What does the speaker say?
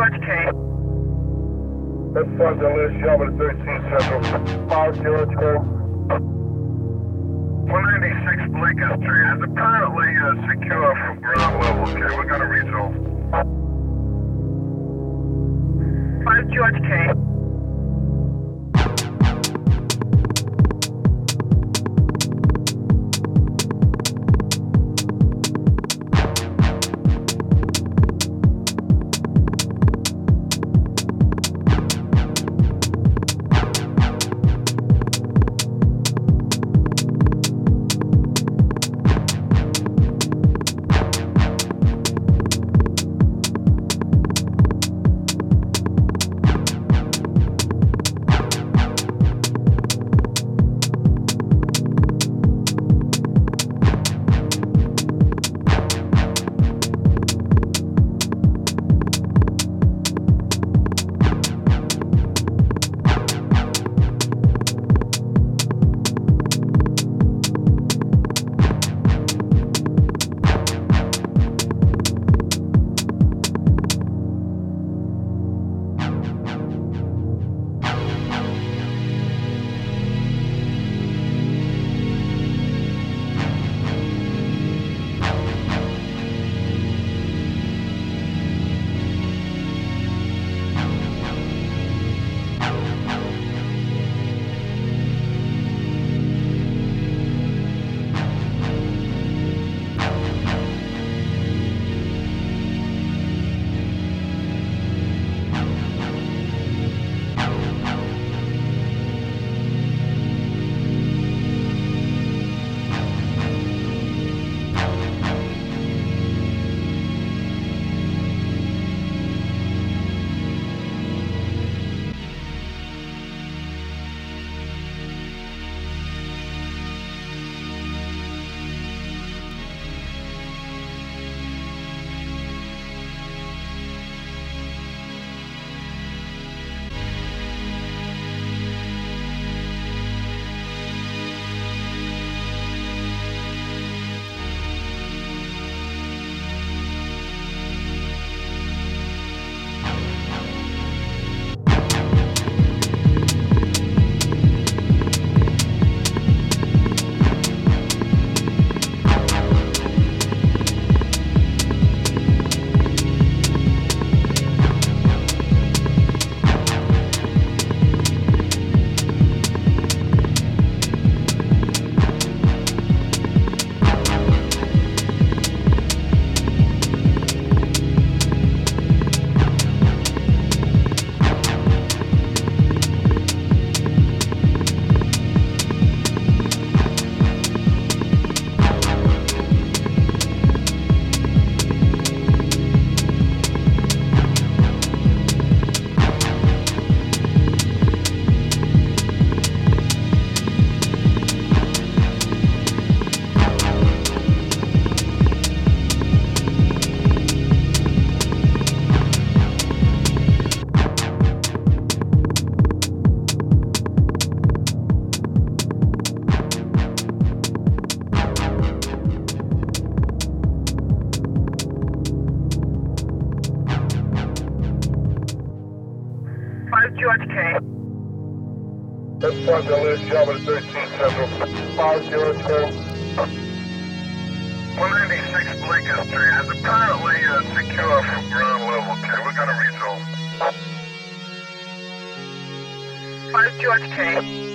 George K. That's Los Angeles, Shelby 13 Central. 5 George K. 196 Blake Street is apparently uh, secure from ground level. Okay, we're gonna result. 5 George K. Five George K. That's 5 List, Yama 13 Central. 5 George Code. 196 Bleecker Street is apparently uh, secure from ground level. Okay, we're gonna resolve. 5 George K.